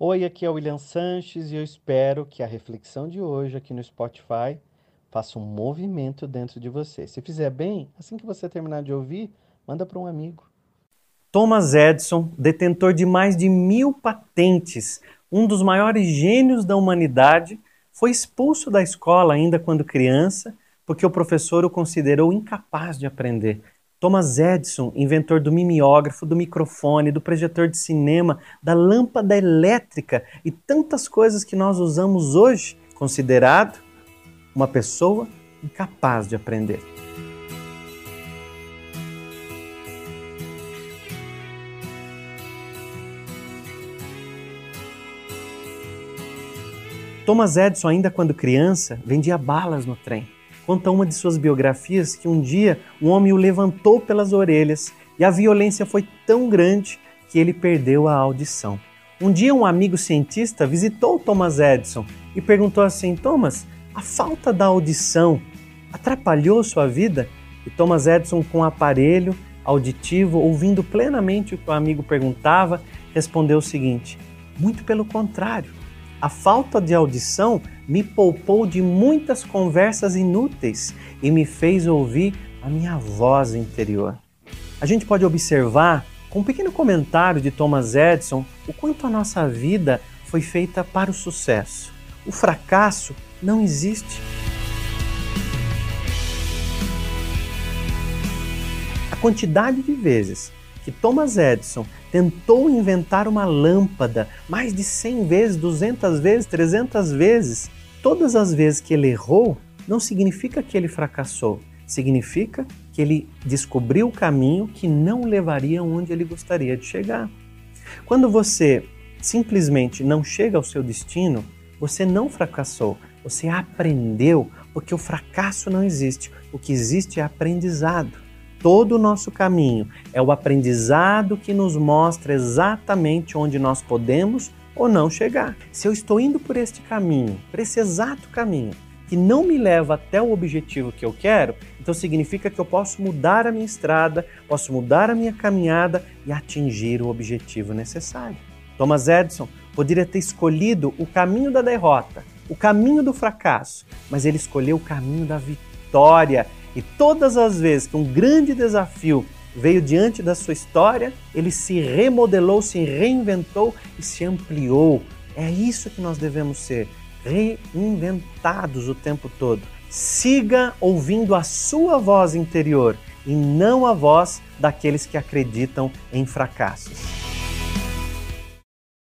Oi, aqui é o William Sanches e eu espero que a reflexão de hoje aqui no Spotify faça um movimento dentro de você. Se fizer bem, assim que você terminar de ouvir, manda para um amigo. Thomas Edison, detentor de mais de mil patentes, um dos maiores gênios da humanidade, foi expulso da escola ainda quando criança porque o professor o considerou incapaz de aprender. Thomas Edison, inventor do mimeógrafo, do microfone, do projetor de cinema, da lâmpada elétrica e tantas coisas que nós usamos hoje, considerado uma pessoa incapaz de aprender. Thomas Edison, ainda quando criança, vendia balas no trem. Conta uma de suas biografias que um dia um homem o levantou pelas orelhas e a violência foi tão grande que ele perdeu a audição. Um dia um amigo cientista visitou Thomas Edison e perguntou assim: Thomas, a falta da audição atrapalhou sua vida? E Thomas Edison, com o aparelho auditivo, ouvindo plenamente o que o amigo perguntava, respondeu o seguinte: Muito pelo contrário. A falta de audição me poupou de muitas conversas inúteis e me fez ouvir a minha voz interior. A gente pode observar, com um pequeno comentário de Thomas Edison, o quanto a nossa vida foi feita para o sucesso. O fracasso não existe. A quantidade de vezes que Thomas Edison tentou inventar uma lâmpada mais de 100 vezes, 200 vezes, 300 vezes, todas as vezes que ele errou, não significa que ele fracassou, significa que ele descobriu o caminho que não levaria onde ele gostaria de chegar. Quando você simplesmente não chega ao seu destino, você não fracassou, você aprendeu, porque o fracasso não existe, o que existe é aprendizado. Todo o nosso caminho é o aprendizado que nos mostra exatamente onde nós podemos ou não chegar. Se eu estou indo por este caminho, por esse exato caminho, que não me leva até o objetivo que eu quero, então significa que eu posso mudar a minha estrada, posso mudar a minha caminhada e atingir o objetivo necessário. Thomas Edison poderia ter escolhido o caminho da derrota, o caminho do fracasso, mas ele escolheu o caminho da vitória e todas as vezes que um grande desafio veio diante da sua história, ele se remodelou, se reinventou e se ampliou. É isso que nós devemos ser, reinventados o tempo todo. Siga ouvindo a sua voz interior e não a voz daqueles que acreditam em fracassos.